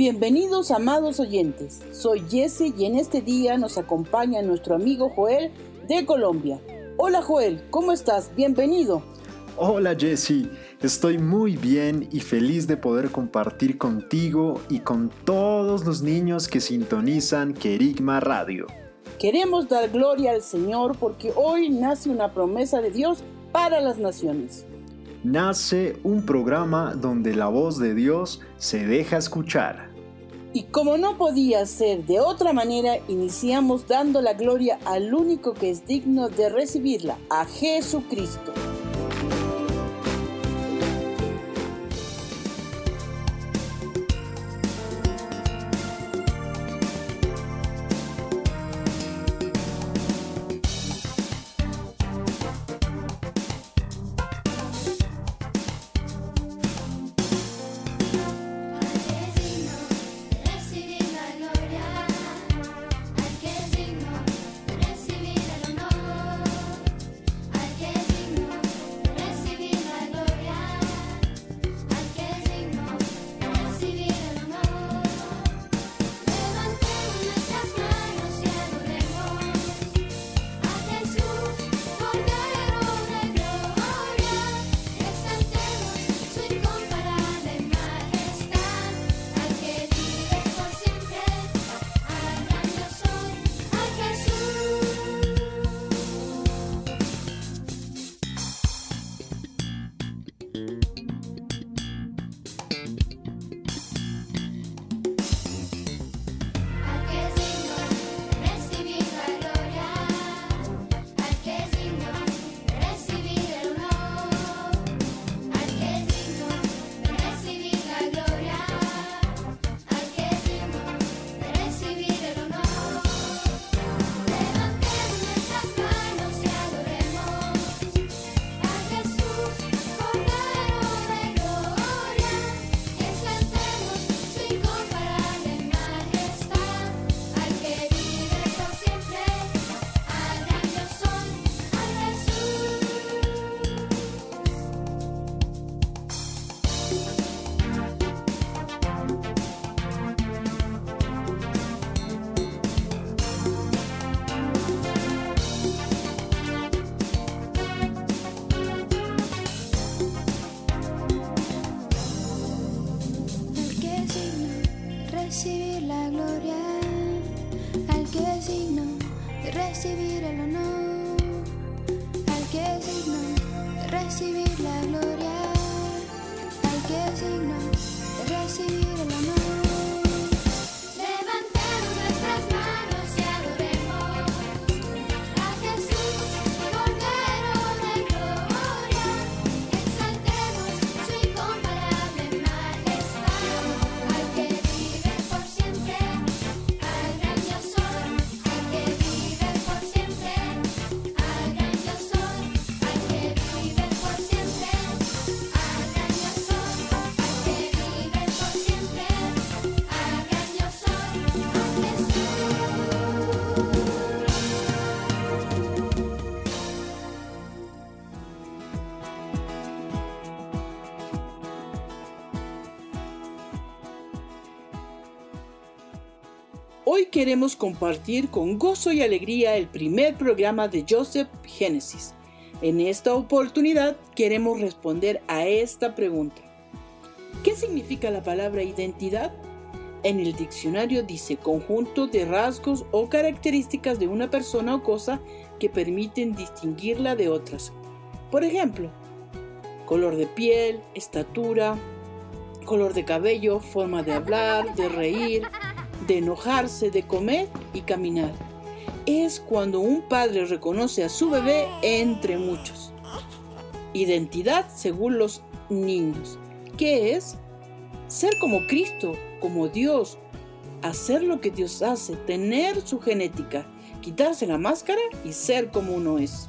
Bienvenidos amados oyentes, soy Jesse y en este día nos acompaña nuestro amigo Joel de Colombia. Hola Joel, ¿cómo estás? Bienvenido. Hola Jesse, estoy muy bien y feliz de poder compartir contigo y con todos los niños que sintonizan Kerigma Radio. Queremos dar gloria al Señor porque hoy nace una promesa de Dios para las naciones. Nace un programa donde la voz de Dios se deja escuchar. Y como no podía ser de otra manera, iniciamos dando la gloria al único que es digno de recibirla, a Jesucristo. Queremos compartir con gozo y alegría el primer programa de Joseph Genesis. En esta oportunidad queremos responder a esta pregunta. ¿Qué significa la palabra identidad? En el diccionario dice conjunto de rasgos o características de una persona o cosa que permiten distinguirla de otras. Por ejemplo, color de piel, estatura, color de cabello, forma de hablar, de reír, de enojarse, de comer y caminar. Es cuando un padre reconoce a su bebé entre muchos. Identidad según los niños. ¿Qué es? Ser como Cristo, como Dios, hacer lo que Dios hace, tener su genética, quitarse la máscara y ser como uno es.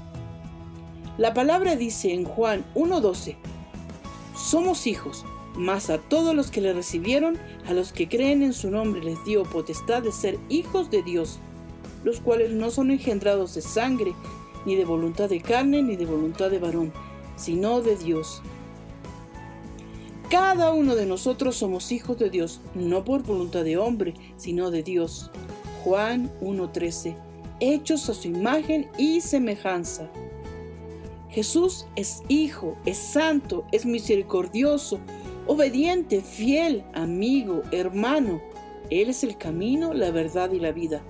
La palabra dice en Juan 1.12, somos hijos, mas a todos los que le recibieron, a los que creen en su nombre les dio potestad de ser hijos de Dios, los cuales no son engendrados de sangre, ni de voluntad de carne, ni de voluntad de varón, sino de Dios. Cada uno de nosotros somos hijos de Dios, no por voluntad de hombre, sino de Dios. Juan 1.13, hechos a su imagen y semejanza. Jesús es hijo, es santo, es misericordioso, obediente, fiel, amigo, hermano. Él es el camino, la verdad y la vida.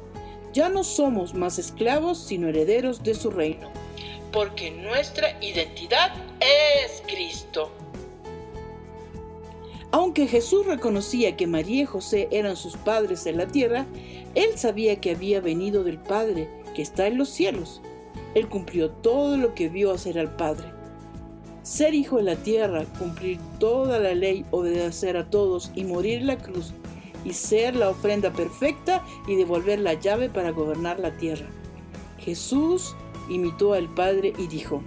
Ya no somos más esclavos, sino herederos de su reino, porque nuestra identidad es Cristo. Aunque Jesús reconocía que María y José eran sus padres en la tierra, él sabía que había venido del Padre que está en los cielos. Él cumplió todo lo que vio hacer al Padre. Ser hijo de la tierra, cumplir toda la ley, obedecer a todos y morir en la cruz, y ser la ofrenda perfecta y devolver la llave para gobernar la tierra. Jesús imitó al Padre y dijo,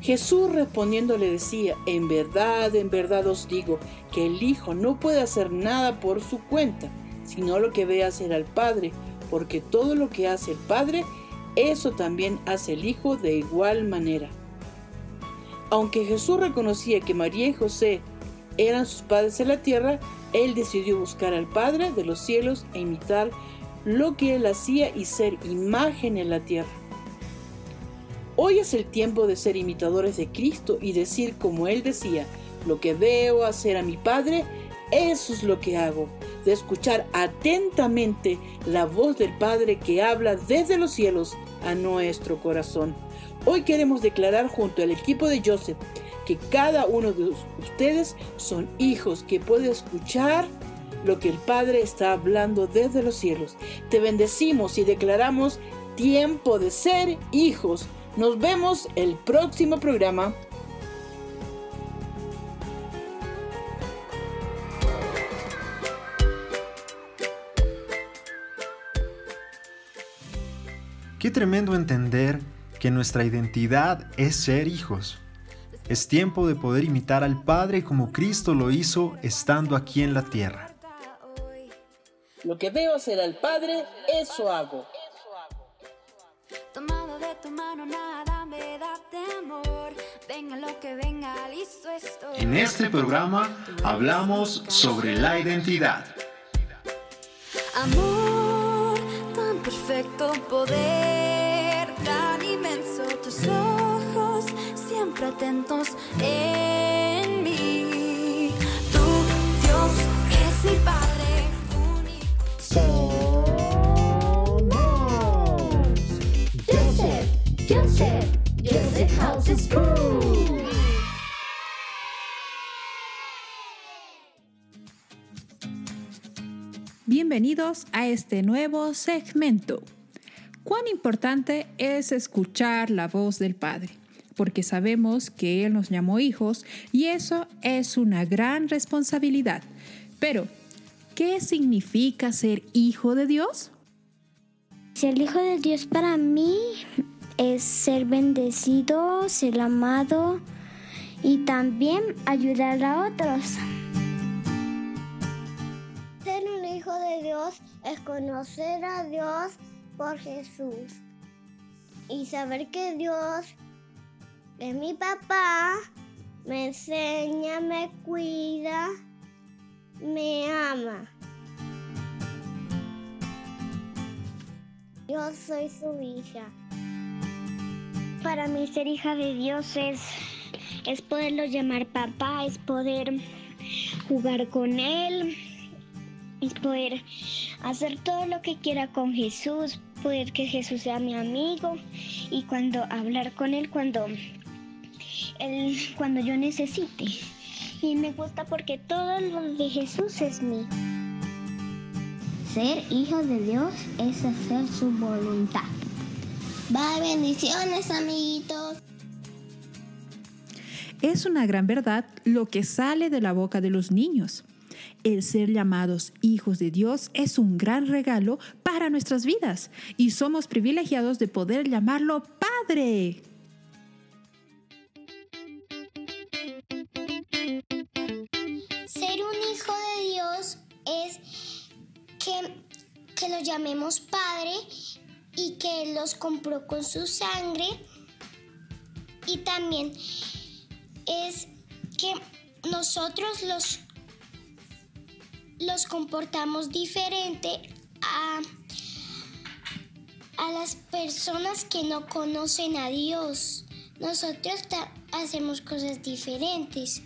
Jesús respondiendo le decía, en verdad, en verdad os digo, que el Hijo no puede hacer nada por su cuenta, sino lo que ve hacer al Padre, porque todo lo que hace el Padre, eso también hace el Hijo de igual manera. Aunque Jesús reconocía que María y José eran sus padres en la tierra, él decidió buscar al Padre de los cielos e imitar lo que él hacía y ser imagen en la tierra. Hoy es el tiempo de ser imitadores de Cristo y decir como Él decía, lo que veo hacer a mi Padre, eso es lo que hago, de escuchar atentamente la voz del Padre que habla desde los cielos a nuestro corazón. Hoy queremos declarar junto al equipo de Joseph que cada uno de ustedes son hijos que puede escuchar lo que el Padre está hablando desde los cielos. Te bendecimos y declaramos tiempo de ser hijos nos vemos el próximo programa. Qué tremendo entender que nuestra identidad es ser hijos. Es tiempo de poder imitar al Padre como Cristo lo hizo estando aquí en la tierra. Lo que veo hacer al Padre, eso hago tu mano nada me da temor. Venga lo que venga, listo estoy. En este programa hablamos sobre la identidad. Amor, tan perfecto poder, siempre atentos en mí. Tú, Dios, es mi Padre único. Bienvenidos a este nuevo segmento. Cuán importante es escuchar la voz del Padre, porque sabemos que Él nos llamó hijos y eso es una gran responsabilidad. Pero, ¿qué significa ser hijo de Dios? Ser hijo de Dios para mí es ser bendecido, ser amado y también ayudar a otros. Ser un hijo de Dios es conocer a Dios por Jesús y saber que Dios es mi papá, me enseña, me cuida, me ama. Yo soy su hija. Para mí ser hija de Dios es, es poderlo llamar papá, es poder jugar con Él, es poder hacer todo lo que quiera con Jesús, poder que Jesús sea mi amigo y cuando hablar con Él cuando, cuando yo necesite. Y me gusta porque todo lo de Jesús es mío. Ser hijo de Dios es hacer su voluntad. Bye, bendiciones, amiguitos. Es una gran verdad lo que sale de la boca de los niños. El ser llamados hijos de Dios es un gran regalo para nuestras vidas y somos privilegiados de poder llamarlo Padre. Es que, que lo llamemos Padre y que los compró con su sangre. Y también es que nosotros los, los comportamos diferente a, a las personas que no conocen a Dios. Nosotros hacemos cosas diferentes.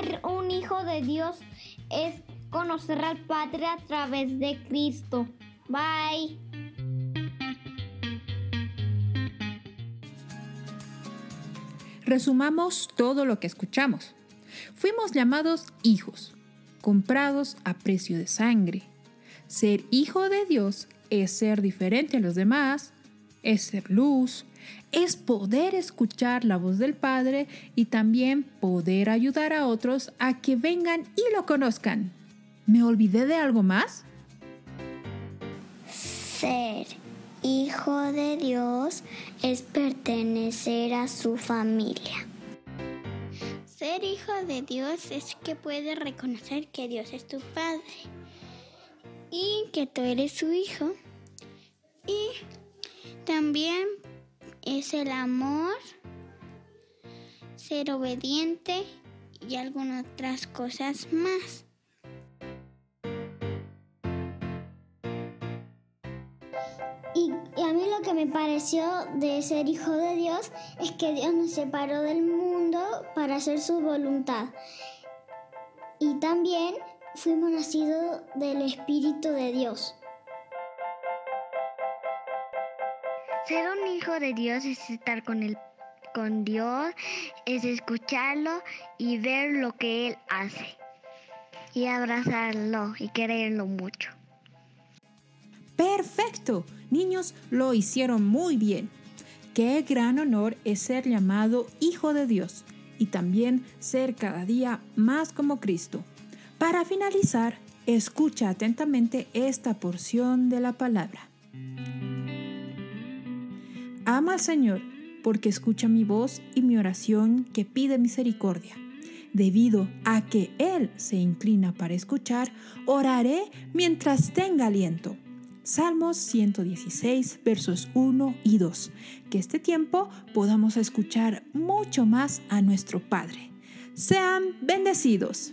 Ser un hijo de Dios es conocer al Padre a través de Cristo. Bye. Resumamos todo lo que escuchamos. Fuimos llamados hijos, comprados a precio de sangre. Ser hijo de Dios es ser diferente a los demás, es ser luz, es poder escuchar la voz del Padre y también poder ayudar a otros a que vengan y lo conozcan. ¿Me olvidé de algo más? Ser hijo de Dios es pertenecer a su familia. Ser hijo de Dios es que puedes reconocer que Dios es tu Padre y que tú eres su hijo. Y también es el amor, ser obediente y algunas otras cosas más. Y, y a mí lo que me pareció de ser hijo de Dios es que Dios nos separó del mundo para hacer su voluntad. Y también fuimos nacidos del Espíritu de Dios. Ser un hijo de Dios es estar con, el, con Dios, es escucharlo y ver lo que Él hace. Y abrazarlo y quererlo mucho. Perfecto. Niños, lo hicieron muy bien. Qué gran honor es ser llamado Hijo de Dios y también ser cada día más como Cristo. Para finalizar, escucha atentamente esta porción de la palabra. Ama al Señor porque escucha mi voz y mi oración que pide misericordia. Debido a que Él se inclina para escuchar, oraré mientras tenga aliento. Salmos 116, versos 1 y 2. Que este tiempo podamos escuchar mucho más a nuestro Padre. Sean bendecidos.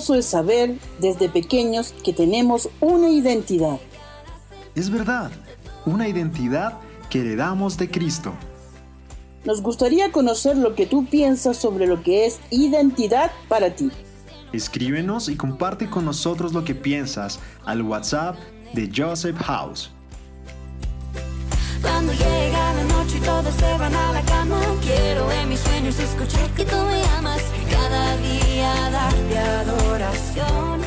Hermoso es saber desde pequeños que tenemos una identidad. Es verdad, una identidad que heredamos de Cristo. Nos gustaría conocer lo que tú piensas sobre lo que es identidad para ti. Escríbenos y comparte con nosotros lo que piensas al WhatsApp de Joseph House. Cuando llega la noche y todos se van a la cama, quiero en mis sueños escuchar que tú me amas y cada día darte adoración.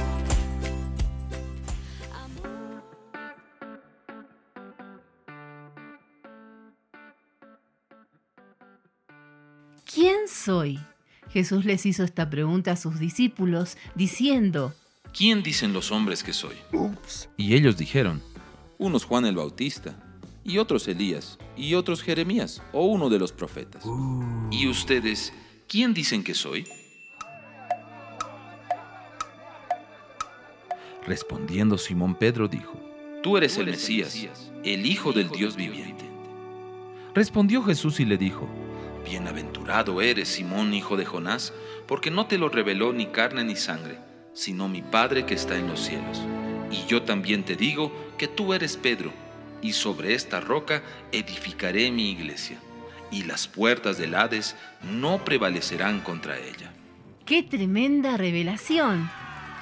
¿Quién soy? Jesús les hizo esta pregunta a sus discípulos diciendo, ¿Quién dicen los hombres que soy? Y ellos dijeron, unos Juan el Bautista, y otros Elías, y otros Jeremías, o uno de los profetas. ¿Y ustedes, quién dicen que soy? Respondiendo Simón Pedro dijo, Tú eres el Mesías, el Hijo del Dios viviente. Respondió Jesús y le dijo, Bienaventurado eres, Simón, hijo de Jonás, porque no te lo reveló ni carne ni sangre, sino mi Padre que está en los cielos. Y yo también te digo que tú eres Pedro, y sobre esta roca edificaré mi iglesia, y las puertas del Hades no prevalecerán contra ella. ¡Qué tremenda revelación!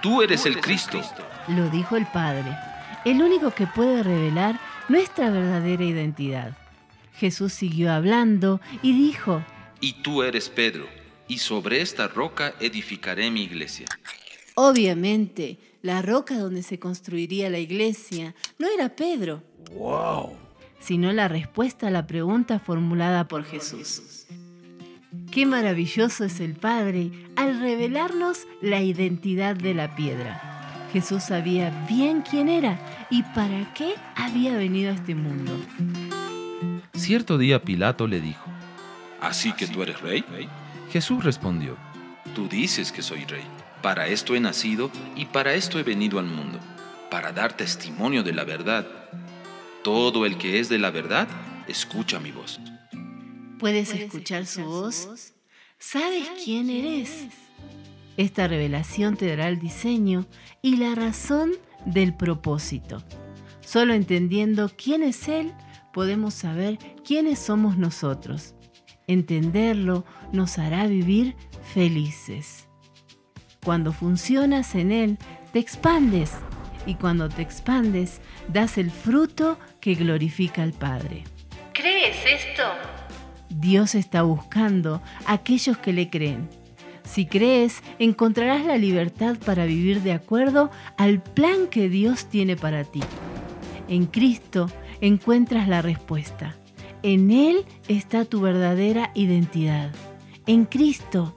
Tú eres el Cristo. Lo dijo el Padre, el único que puede revelar nuestra verdadera identidad. Jesús siguió hablando y dijo, Y tú eres Pedro, y sobre esta roca edificaré mi iglesia. Obviamente, la roca donde se construiría la iglesia no era Pedro, ¡Wow! sino la respuesta a la pregunta formulada por Jesús. Qué maravilloso es el Padre al revelarnos la identidad de la piedra. Jesús sabía bien quién era y para qué había venido a este mundo. Cierto día Pilato le dijo, ¿Así que tú eres rey? Jesús respondió, Tú dices que soy rey. Para esto he nacido y para esto he venido al mundo, para dar testimonio de la verdad. Todo el que es de la verdad, escucha mi voz. ¿Puedes escuchar su voz? ¿Sabes quién eres? Esta revelación te dará el diseño y la razón del propósito. Solo entendiendo quién es Él, podemos saber quiénes somos nosotros. Entenderlo nos hará vivir felices. Cuando funcionas en Él, te expandes y cuando te expandes, das el fruto que glorifica al Padre. ¿Crees esto? Dios está buscando a aquellos que le creen. Si crees, encontrarás la libertad para vivir de acuerdo al plan que Dios tiene para ti. En Cristo encuentras la respuesta. En Él está tu verdadera identidad. En Cristo.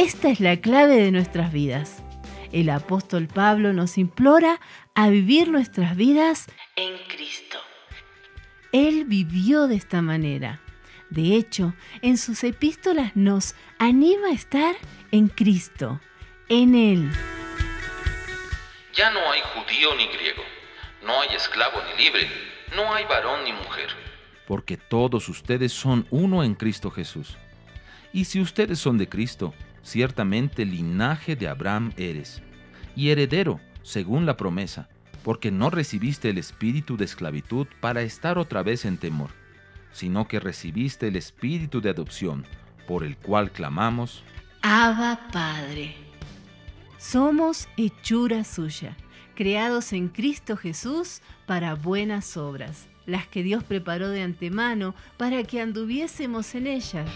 Esta es la clave de nuestras vidas. El apóstol Pablo nos implora a vivir nuestras vidas en Cristo. Él vivió de esta manera. De hecho, en sus epístolas nos anima a estar en Cristo, en Él. Ya no hay judío ni griego, no hay esclavo ni libre, no hay varón ni mujer. Porque todos ustedes son uno en Cristo Jesús. Y si ustedes son de Cristo, ciertamente linaje de Abraham eres, y heredero, según la promesa, porque no recibiste el espíritu de esclavitud para estar otra vez en temor, sino que recibiste el Espíritu de adopción, por el cual clamamos, Abba Padre. Somos hechura suya, creados en Cristo Jesús para buenas obras, las que Dios preparó de antemano para que anduviésemos en ellas.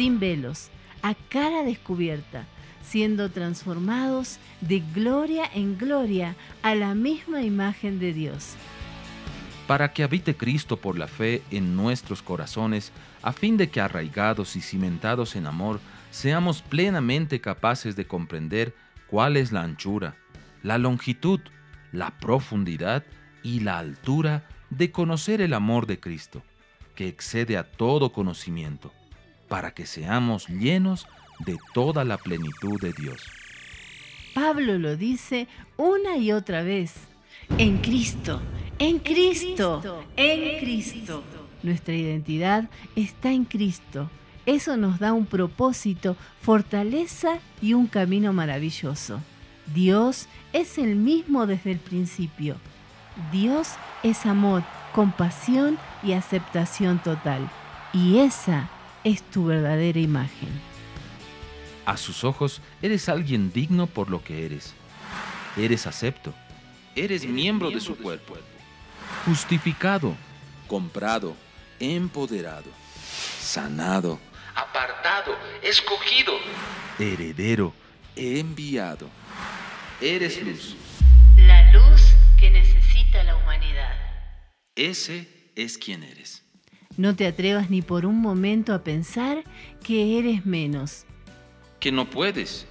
Sin velos, a cara descubierta, siendo transformados de gloria en gloria a la misma imagen de Dios. para que habite Cristo por la fe en nuestros corazones, a fin de que arraigados y cimentados en amor, seamos plenamente capaces de comprender cuál es la anchura, la longitud, la profundidad y la altura de conocer el amor de Cristo, que excede a todo conocimiento, para que seamos llenos de toda la plenitud de Dios. Pablo lo dice una y otra vez. En Cristo, en Cristo, en Cristo. Nuestra identidad está en Cristo. Eso nos da un propósito, fortaleza y un camino maravilloso. Dios es el mismo desde el principio. Dios es amor, compasión y aceptación total. Y esa es tu verdadera imagen. A sus ojos eres alguien digno por lo que eres. Eres acepto. Eres miembro de su cuerpo. Justificado, comprado, empoderado, sanado, apartado, escogido, heredero, enviado. Eres luz. La luz que necesita la humanidad. Ese es quien eres. No te atrevas ni por un momento a pensar que eres menos. Que no puedes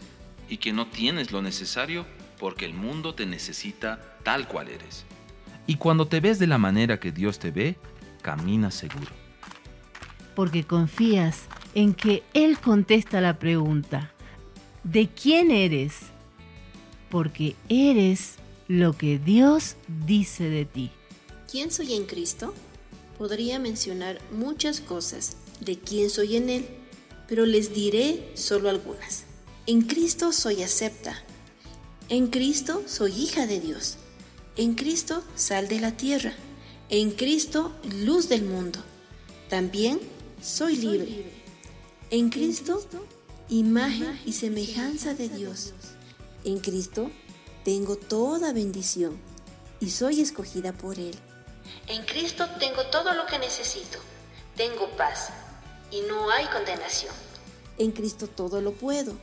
y que no tienes lo necesario porque el mundo te necesita tal cual eres. Y cuando te ves de la manera que Dios te ve, caminas seguro. porque confías en que Él contesta la pregunta, ¿de quién eres? Porque eres lo que Dios dice de ti. ¿Quién soy en Cristo? Podría mencionar muchas cosas de quién soy en Él, pero les diré solo algunas. En Cristo soy acepta. En Cristo soy hija de Dios. En Cristo sal de la tierra. En Cristo luz del mundo. También soy libre. En Cristo imagen y semejanza de Dios. En Cristo tengo toda bendición y soy escogida por Él. En Cristo tengo todo lo que necesito. Tengo paz y no hay condenación. En Cristo todo lo puedo.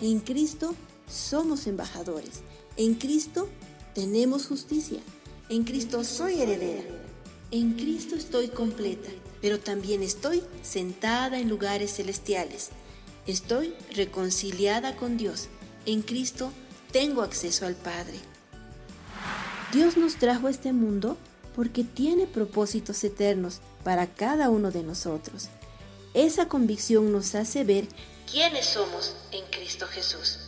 En Cristo somos embajadores. En Cristo tenemos justicia. En Cristo soy heredera. En Cristo estoy completa, pero también estoy sentada en lugares celestiales. Estoy reconciliada con Dios. En Cristo tengo acceso al Padre. Dios nos trajo a este mundo porque tiene propósitos eternos para cada uno de nosotros. Esa convicción nos hace ver quiénes somos en Cristo Jesús.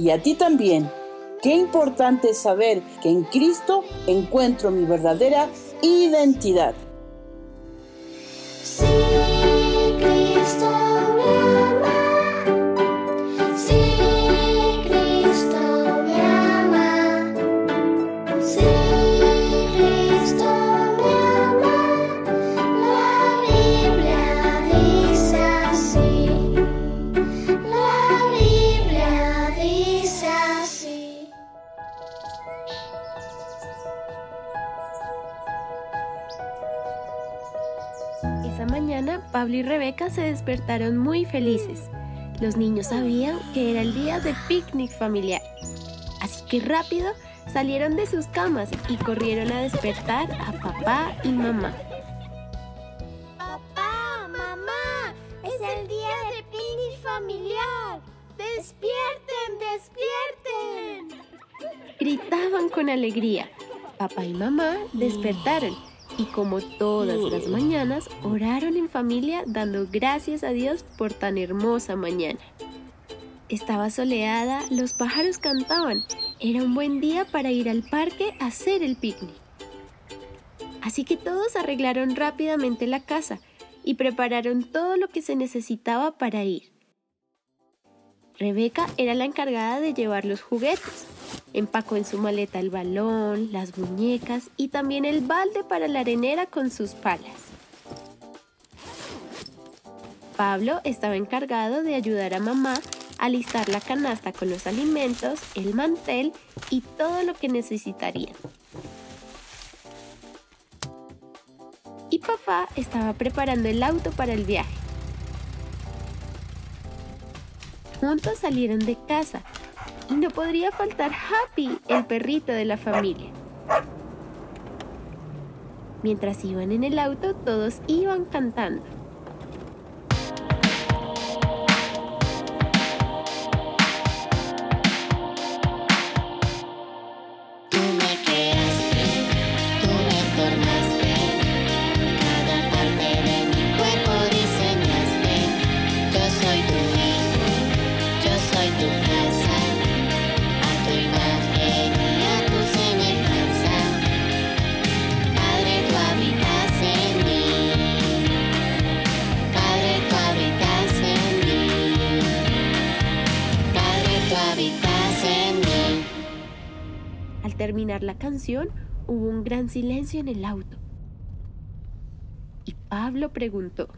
Y a ti también. Qué importante es saber que en Cristo encuentro mi verdadera identidad. Pablo y Rebeca se despertaron muy felices. Los niños sabían que era el día de picnic familiar. Así que rápido salieron de sus camas y corrieron a despertar a papá y mamá. Papá, mamá, es el día de picnic familiar. Despierten, despierten. Gritaban con alegría. Papá y mamá despertaron y como todas las mañanas oraron en familia dando gracias a Dios por tan hermosa mañana. Estaba soleada, los pájaros cantaban. Era un buen día para ir al parque a hacer el picnic. Así que todos arreglaron rápidamente la casa y prepararon todo lo que se necesitaba para ir. Rebeca era la encargada de llevar los juguetes. Empacó en su maleta el balón, las muñecas y también el balde para la arenera con sus palas. Pablo estaba encargado de ayudar a mamá a listar la canasta con los alimentos, el mantel y todo lo que necesitarían. Y papá estaba preparando el auto para el viaje. Juntos salieron de casa y no podría faltar Happy, el perrito de la familia. Mientras iban en el auto, todos iban cantando. Terminar la canción, hubo un gran silencio en el auto. Y Pablo preguntó,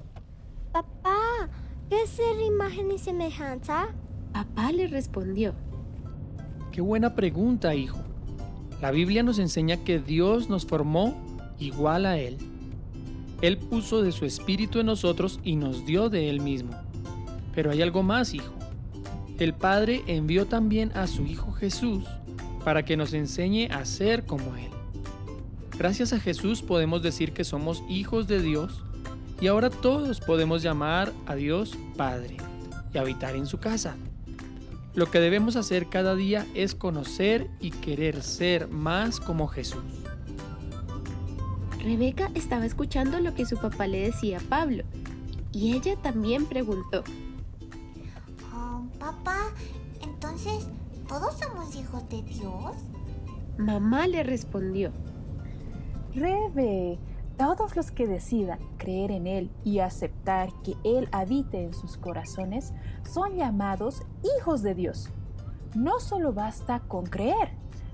Papá, ¿qué es ser imagen y semejanza? papá le respondió, Qué buena pregunta, hijo. La Biblia nos enseña que Dios nos formó igual a Él. Él puso de su espíritu en nosotros y nos dio de Él mismo. Pero hay algo más, hijo. El Padre envió también a su Hijo Jesús para que nos enseñe a ser como Él. Gracias a Jesús podemos decir que somos hijos de Dios y ahora todos podemos llamar a Dios Padre y habitar en su casa. Lo que debemos hacer cada día es conocer y querer ser más como Jesús. Rebeca estaba escuchando lo que su papá le decía a Pablo. Y ella también preguntó, Oh, papá, entonces, ¿todos somos hijos de Dios? mamá le respondió, Rebe, todos los que decidan creer en Él y aceptar que Él habite en sus corazones son llamados hijos de Dios. No solo basta con creer,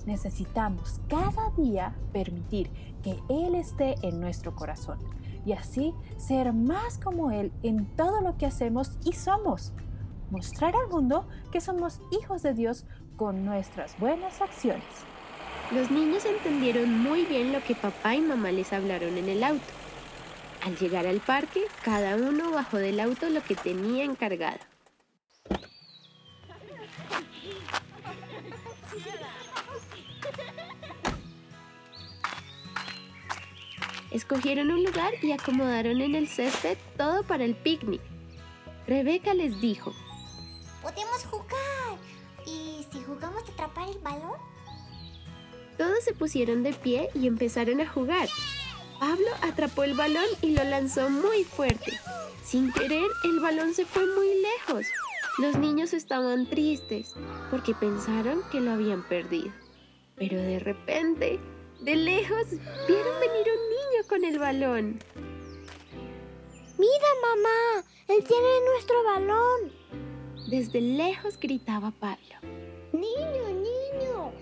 necesitamos cada día permitir que Él esté en nuestro corazón y así ser más como Él en todo lo que hacemos y somos. Mostrar al mundo que somos hijos de Dios con nuestras buenas acciones. Los niños entendieron muy bien lo que papá y mamá les hablaron en el auto. Al llegar al parque, cada uno bajó del auto lo que tenía encargado. Escogieron un lugar y acomodaron en el césped todo para el picnic. Rebeca les dijo, Podemos jugar. ¿Y si jugamos a atrapar el balón? Todos se pusieron de pie y empezaron a jugar. Pablo atrapó el balón y lo lanzó muy fuerte. Sin querer, el balón se fue muy lejos. Los niños estaban tristes porque pensaron que lo habían perdido. Pero de repente, de lejos, vieron venir un niño con el balón. Mira, mamá, él tiene nuestro balón. Desde lejos gritaba Pablo. Niño, niño,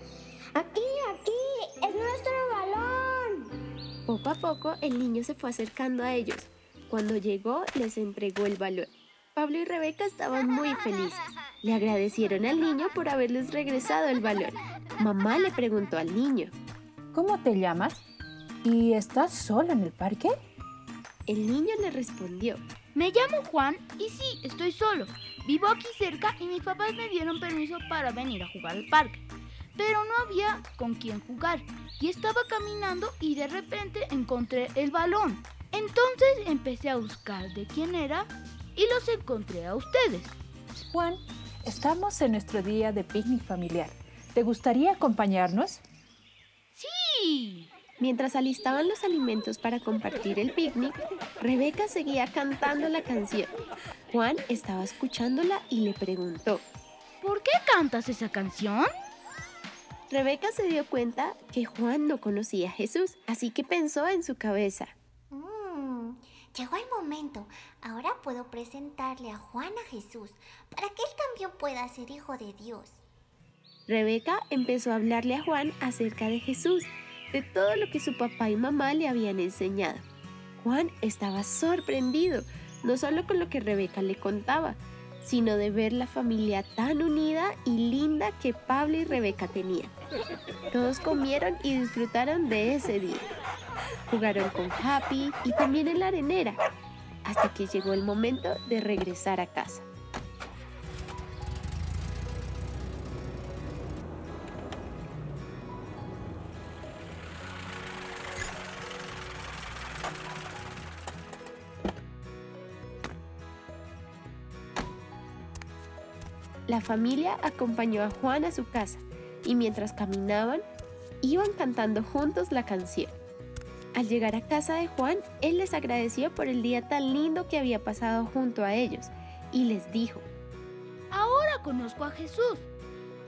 aquí, aquí, es nuestro balón. Poco a poco el niño se fue acercando a ellos. Cuando llegó, les entregó el balón. Pablo y Rebeca estaban muy felices. Le agradecieron al niño por haberles regresado el balón. Mamá le preguntó al niño. ¿Cómo te llamas? ¿Y estás sola en el parque? El niño le respondió. Me llamo Juan y sí, estoy solo. Vivo aquí cerca y mis papás me dieron permiso para venir a jugar al parque. Pero no había con quién jugar y estaba caminando y de repente encontré el balón. Entonces empecé a buscar de quién era y los encontré a ustedes. Juan, estamos en nuestro día de picnic familiar. ¿Te gustaría acompañarnos? Sí. Mientras alistaban los alimentos para compartir el picnic, Rebeca seguía cantando la canción. Juan estaba escuchándola y le preguntó, ¿Por qué cantas esa canción? Rebeca se dio cuenta que Juan no conocía a Jesús, así que pensó en su cabeza. Mm, llegó el momento. Ahora puedo presentarle a Juan a Jesús para que él también pueda ser hijo de Dios. Rebeca empezó a hablarle a Juan acerca de Jesús, de todo lo que su papá y mamá le habían enseñado. Juan estaba sorprendido, no solo con lo que Rebeca le contaba, sino de ver la familia tan unida y linda que Pablo y Rebeca tenían. Todos comieron y disfrutaron de ese día. Jugaron con Happy y también en la arenera, hasta que llegó el momento de regresar a casa. La familia acompañó a Juan a su casa y mientras caminaban, iban cantando juntos la canción. Al llegar a casa de Juan, él les agradeció por el día tan lindo que había pasado junto a ellos y les dijo, Ahora conozco a Jesús,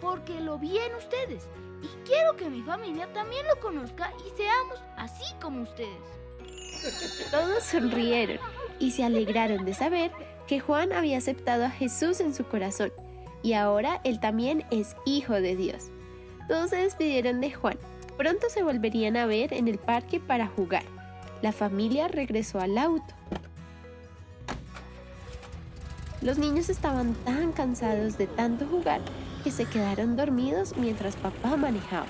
porque lo vi en ustedes y quiero que mi familia también lo conozca y seamos así como ustedes. Todos sonrieron y se alegraron de saber que Juan había aceptado a Jesús en su corazón y ahora él también es hijo de Dios. Todos se despidieron de Juan. Pronto se volverían a ver en el parque para jugar. La familia regresó al auto. Los niños estaban tan cansados de tanto jugar que se quedaron dormidos mientras papá manejaba.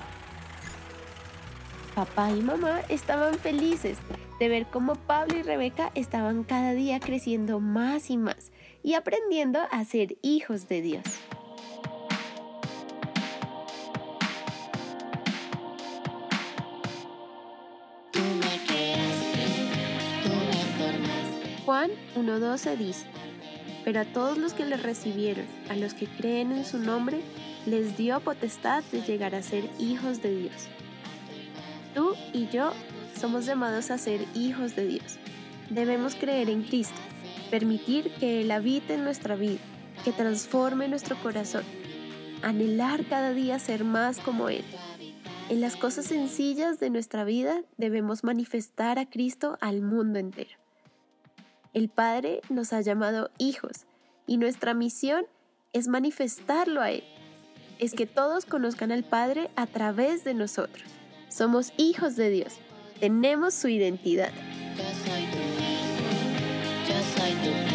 Papá y mamá estaban felices de ver cómo Pablo y Rebeca estaban cada día creciendo más y más y aprendiendo a ser hijos de Dios. Tú me creaste, tú me formaste. Juan 1.12 dice, pero a todos los que le recibieron, a los que creen en su nombre, les dio potestad de llegar a ser hijos de Dios. Tú y yo somos llamados a ser hijos de Dios. Debemos creer en Cristo, permitir que Él habite en nuestra vida, que transforme nuestro corazón, anhelar cada día ser más como Él. En las cosas sencillas de nuestra vida debemos manifestar a Cristo al mundo entero. El Padre nos ha llamado hijos y nuestra misión es manifestarlo a Él. Es que todos conozcan al Padre a través de nosotros. Somos hijos de Dios. Tenemos su identidad. Yo soy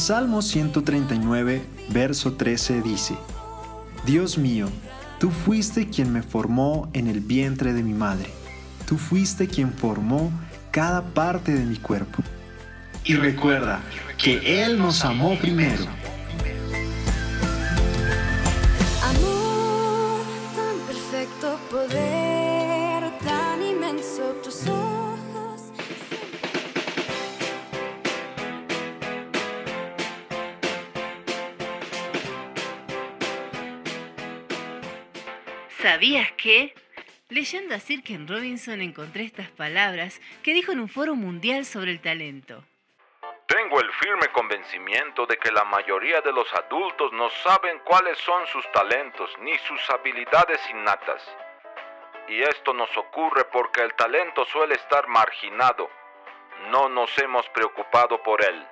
Salmo 139, verso 13 dice, Dios mío, tú fuiste quien me formó en el vientre de mi madre. Tú fuiste quien formó cada parte de mi cuerpo. Y recuerda que Él nos amó primero. ¿Sabías que? Leyendo a Sir Ken Robinson encontré estas palabras que dijo en un foro mundial sobre el talento. Tengo el firme convencimiento de que la mayoría de los adultos no saben cuáles son sus talentos ni sus habilidades innatas. Y esto nos ocurre porque el talento suele estar marginado. No nos hemos preocupado por él.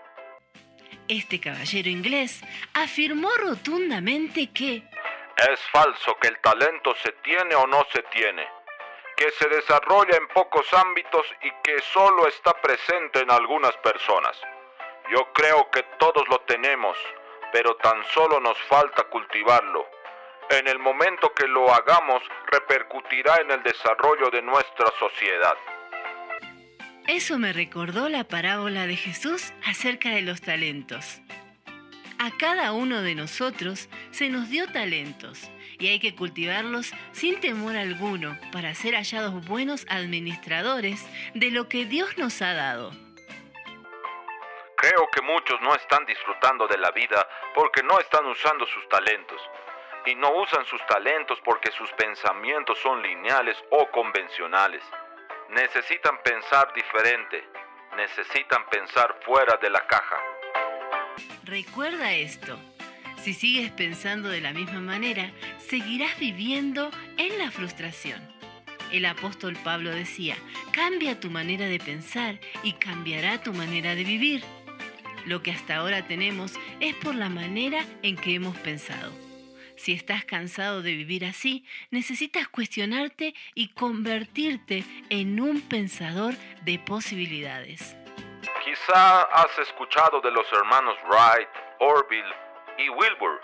Este caballero inglés afirmó rotundamente que Es falso que el talento se tiene o no se tiene, que se desarrolla en pocos ámbitos y que solo está presente en algunas personas. Yo creo que todos lo tenemos, pero tan solo nos falta cultivarlo. En el momento que lo hagamos, repercutirá en el desarrollo de nuestra sociedad. Eso me recordó la parábola de Jesús acerca de los talentos. A cada uno de nosotros se nos dio talentos y hay que cultivarlos sin temor alguno para ser hallados buenos administradores de lo que Dios nos ha dado. Creo que muchos no están disfrutando de la vida porque no están usando sus talentos. Y no usan sus talentos porque sus pensamientos son lineales o convencionales. Necesitan pensar diferente. Necesitan pensar fuera de la caja. Recuerda esto. Si sigues pensando de la misma manera, seguirás viviendo en la frustración. El apóstol Pablo decía, cambia tu manera de pensar y cambiará tu manera de vivir. Lo que hasta ahora tenemos es por la manera en que hemos pensado. Si estás cansado de vivir así, necesitas cuestionarte y convertirte en un pensador de posibilidades. Quizá has escuchado de los hermanos Wright, Orville y Wilbur.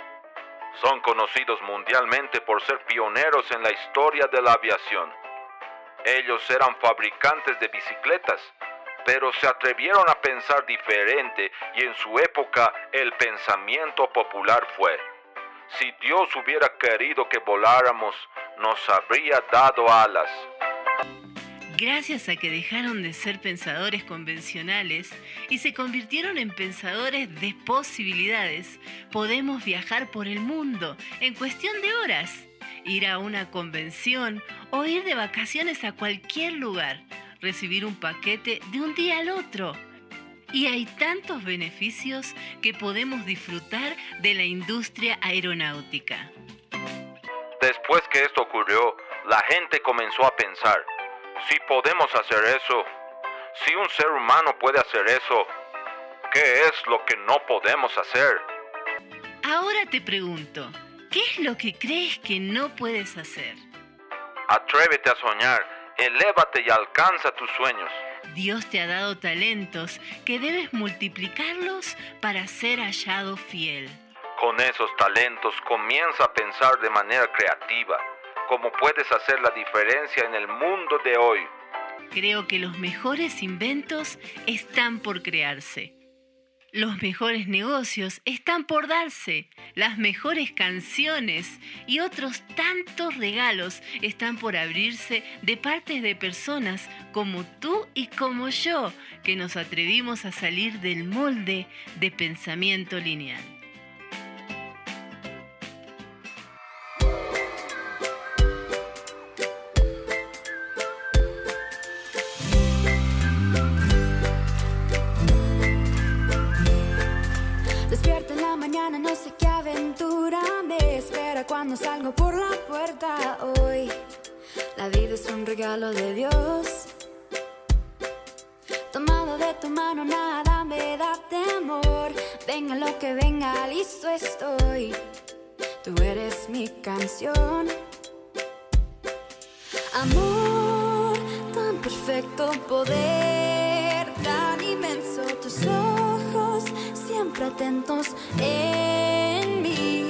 Son conocidos mundialmente por ser pioneros en la historia de la aviación. Ellos eran fabricantes de bicicletas, pero se atrevieron a pensar diferente y en su época el pensamiento popular fue, si Dios hubiera querido que voláramos, nos habría dado alas. Gracias a que dejaron de ser pensadores convencionales y se convirtieron en pensadores de posibilidades, podemos viajar por el mundo en cuestión de horas, ir a una convención o ir de vacaciones a cualquier lugar, recibir un paquete de un día al otro. Y hay tantos beneficios que podemos disfrutar de la industria aeronáutica. Después que esto ocurrió, la gente comenzó a pensar, si podemos hacer eso, si un ser humano puede hacer eso, ¿qué es lo que no podemos hacer? Ahora te pregunto, ¿qué es lo que crees que no puedes hacer? Atrévete a soñar, elévate y alcanza tus sueños. Dios te ha dado talentos que debes multiplicarlos para ser hallado fiel. Con esos talentos comienza a pensar de manera creativa, cómo puedes hacer la diferencia en el mundo de hoy. Creo que los mejores inventos están por crearse. Los mejores negocios están por darse. Las mejores canciones y otros tantos regalos están por abrirse de parte de personas como tú y como yo, que nos atrevimos a salir del molde de pensamiento lineal. Cuando salgo por la puerta hoy. La vida es un regalo de Dios. Tomado de tu mano, nada me da temor. Venga lo que venga, listo estoy. Tú eres mi canción. Amor, tan perfecto poder, tan inmenso tus ojos, siempre atentos en mí.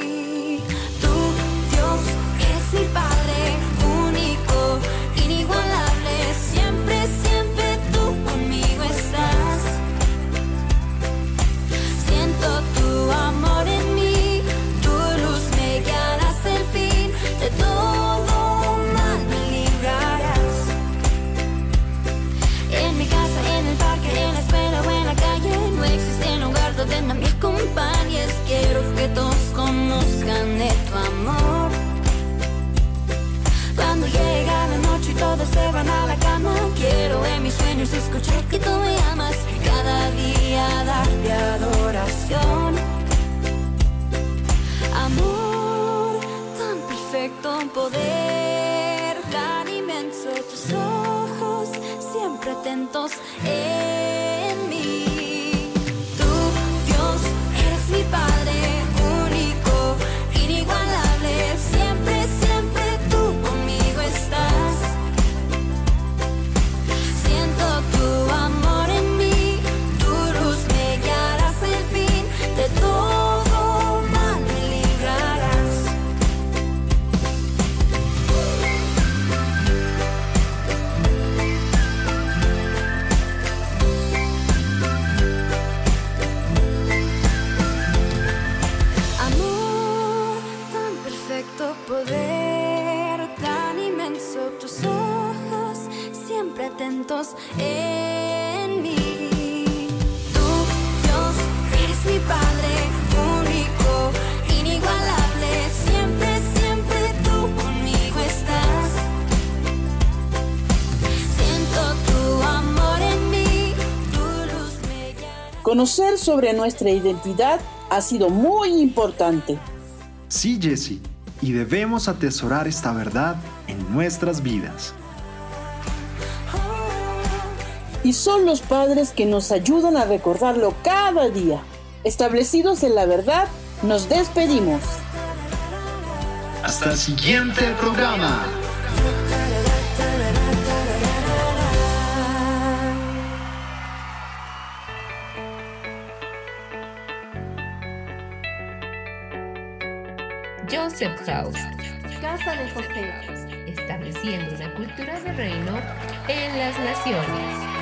Sueños escuchar que tú me amas. Cada día darte adoración. Amor, tan perfecto poder, tan inmenso tus ojos, siempre atentos Conocer sobre nuestra identidad ha sido muy importante. Sí, Jesse, y debemos atesorar esta verdad en nuestras vidas. Y son los padres que nos ayudan a recordarlo cada día. Establecidos en la verdad, nos despedimos. Hasta el siguiente programa. House, Casa de José, estableciendo una cultura de reino en las naciones.